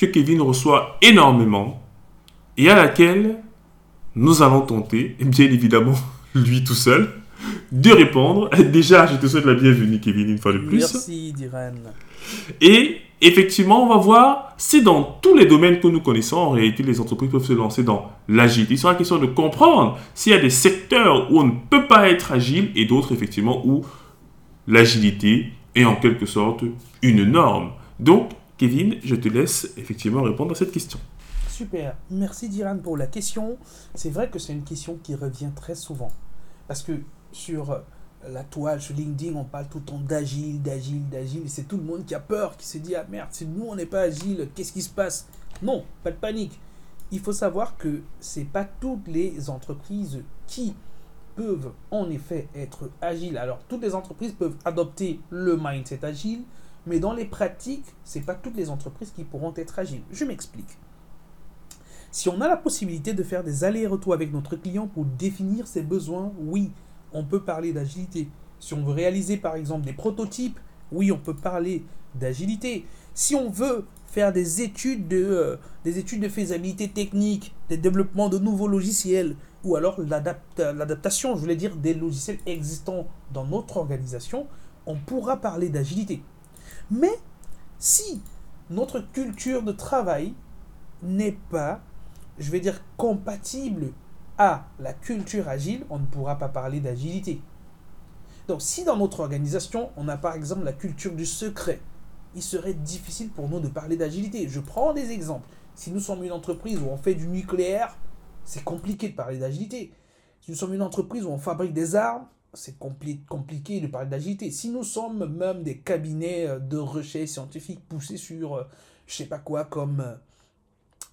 que Kevin reçoit énormément et à laquelle nous allons tenter, bien évidemment lui tout seul, de répondre. Déjà, je te souhaite la bienvenue, Kevin, une fois de plus. Merci, Diran. Et effectivement, on va voir si dans tous les domaines que nous connaissons, en réalité, les entreprises peuvent se lancer dans l'agilité. Il sera question de comprendre s'il y a des secteurs où on ne peut pas être agile et d'autres, effectivement, où l'agilité est en quelque sorte une norme. Donc, Kevin, je te laisse effectivement répondre à cette question. Super. Merci, Diran, pour la question. C'est vrai que c'est une question qui revient très souvent. Parce que sur la toile, sur LinkedIn, on parle tout le temps d'agile, d'agile, d'agile. C'est tout le monde qui a peur, qui se dit Ah merde, si nous on n'est pas agile, qu'est-ce qui se passe? Non, pas de panique. Il faut savoir que c'est pas toutes les entreprises qui peuvent en effet être agiles. Alors, toutes les entreprises peuvent adopter le mindset agile, mais dans les pratiques, c'est pas toutes les entreprises qui pourront être agiles. Je m'explique. Si on a la possibilité de faire des allers-retours avec notre client pour définir ses besoins, oui, on peut parler d'agilité. Si on veut réaliser par exemple des prototypes, oui, on peut parler d'agilité. Si on veut faire des études de, euh, des études de faisabilité technique, des développements de nouveaux logiciels, ou alors l'adaptation, je voulais dire, des logiciels existants dans notre organisation, on pourra parler d'agilité. Mais si notre culture de travail n'est pas, je vais dire, compatible à la culture agile, on ne pourra pas parler d'agilité. Donc si dans notre organisation, on a par exemple la culture du secret, il serait difficile pour nous de parler d'agilité. Je prends des exemples. Si nous sommes une entreprise où on fait du nucléaire, c'est compliqué de parler d'agilité. Si nous sommes une entreprise où on fabrique des armes, c'est compliqué de parler d'agilité. Si nous sommes même des cabinets euh, de recherche scientifique poussés sur je euh, je sais pas quoi comme, euh,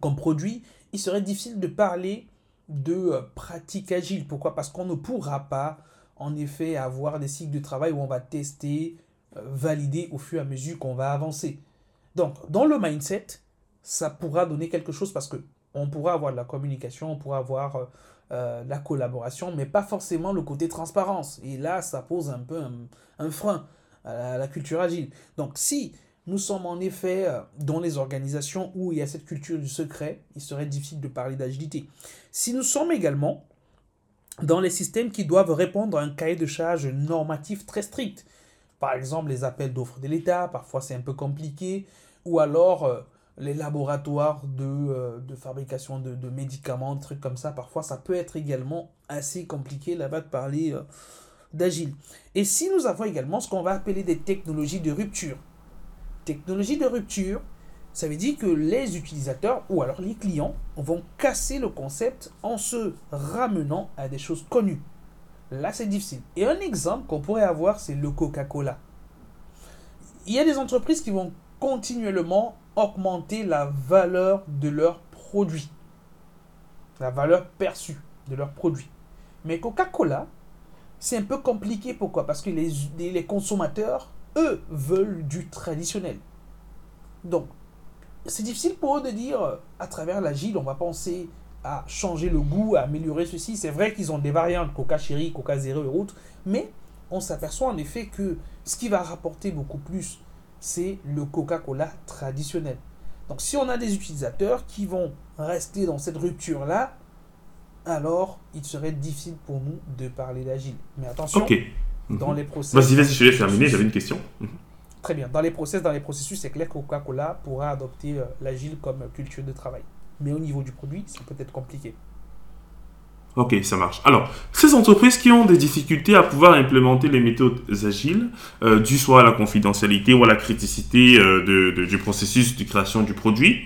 comme produit, il serait difficile de parler de pratique agile. Pourquoi? Parce qu'on ne pourra pas, en effet, avoir des cycles de travail où on va tester, valider au fur et à mesure qu'on va avancer. Donc, dans le mindset, ça pourra donner quelque chose parce que on pourra avoir de la communication, on pourra avoir euh, la collaboration, mais pas forcément le côté transparence. Et là, ça pose un peu un, frein à la culture agile. Donc, si nous sommes en effet euh, dans les organisations où il y a cette culture du secret, il serait difficile de parler d'agilité. Si nous sommes également dans les systèmes qui doivent répondre à un cahier de charge normatif très strict, par exemple les appels d'offres de l'État, parfois c'est un peu compliqué, ou alors euh, les laboratoires de, euh, de fabrication de, de, médicaments, trucs comme ça, parfois ça peut être également assez compliqué là-bas de parler d'agile. Et si nous avons également ce qu'on va appeler des technologies de rupture, technologie de rupture, ça veut dire que les utilisateurs ou alors les clients vont casser le concept en se ramenant à des choses connues. Là, c'est difficile. Et un exemple qu'on pourrait avoir, c'est le Coca-Cola. Il y a des entreprises qui vont continuellement augmenter la valeur de leurs produits. La valeur perçue de leurs produits. Mais Coca-Cola, c'est un peu compliqué. Pourquoi? Parce que les, consommateurs eux veulent du traditionnel. Donc, c'est difficile pour eux de dire, à travers l'agile, on va penser à changer le goût, à améliorer ceci. C'est vrai qu'ils ont des variantes, Coca Cherry, Coca Zero et autres, mais on s'aperçoit en effet que ce qui va rapporter beaucoup plus, c'est le Coca-Cola traditionnel. Donc si on a des utilisateurs qui vont rester dans cette rupture-là, alors il serait difficile pour nous de parler d'agile. Mais attention, dans mhm. les processus. Vas-y, vas-y, je vais terminer, j'avais une question. Mhm. Très bien. Dans les process, dans les processus, c'est clair que Coca-Cola pourra adopter euh, l'agile comme culture de travail. Mais au niveau du produit, c'est peut-être compliqué. Ok, ça marche. Alors, ces entreprises qui ont des difficultés à pouvoir implémenter les méthodes agiles, euh, dû soit à la confidentialité ou à la criticité euh, de- de- du processus de création du produit,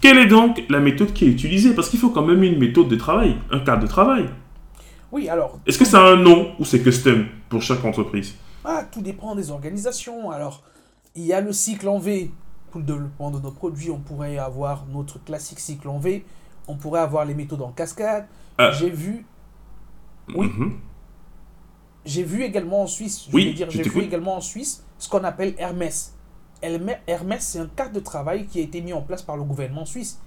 quelle est donc la méthode qui est utilisée? Parce qu'il faut quand même une méthode de travail, un cadre de travail. Oui, alors, Est-ce que ça a un nom ou c'est custom pour chaque entreprise? Ah, tout dépend des organisations. Alors, il y a le cycle en V. Pour le développement de nos produits, on pourrait avoir notre classique cycle en V. On pourrait avoir les méthodes en cascade. Ah. J'ai vu Oui. Mhm. J'ai vu également en Suisse, je Oui, dire, j'ai vu également en Suisse ce qu'on appelle Hermès. Hermès, c'est un cadre de travail qui a été mis en place par le gouvernement suisse.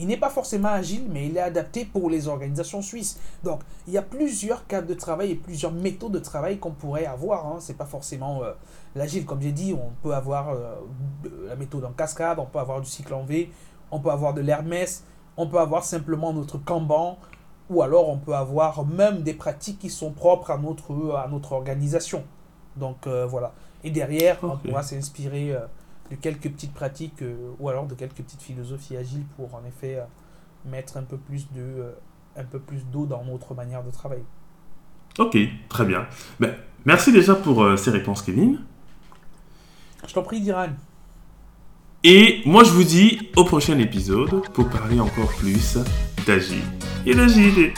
Il n'est pas forcément agile, mais il est adapté pour les organisations suisses. Donc, il y a plusieurs cadres de travail et plusieurs méthodes de travail qu'on pourrait avoir. Hein. C'est pas forcément euh, l'agile, comme j'ai dit. On peut avoir euh, la méthode en cascade, on peut avoir du cycle en V, on peut avoir de l'Hermès, on peut avoir simplement notre Kanban, ou alors on peut avoir même des pratiques qui sont propres à notre, à notre organisation. Donc euh, voilà. Et derrière, on pourra s'inspirer euh, de quelques petites pratiques euh, ou alors de quelques petites philosophies agiles pour en effet mettre un peu plus de un peu plus d'eau dans notre manière de travailler. Ok, très bien. Ben, merci déjà pour ces réponses, Kevin. Je t'en prie, Diran. Et moi, je vous dis au prochain épisode pour parler encore plus d'agile et d'agilité.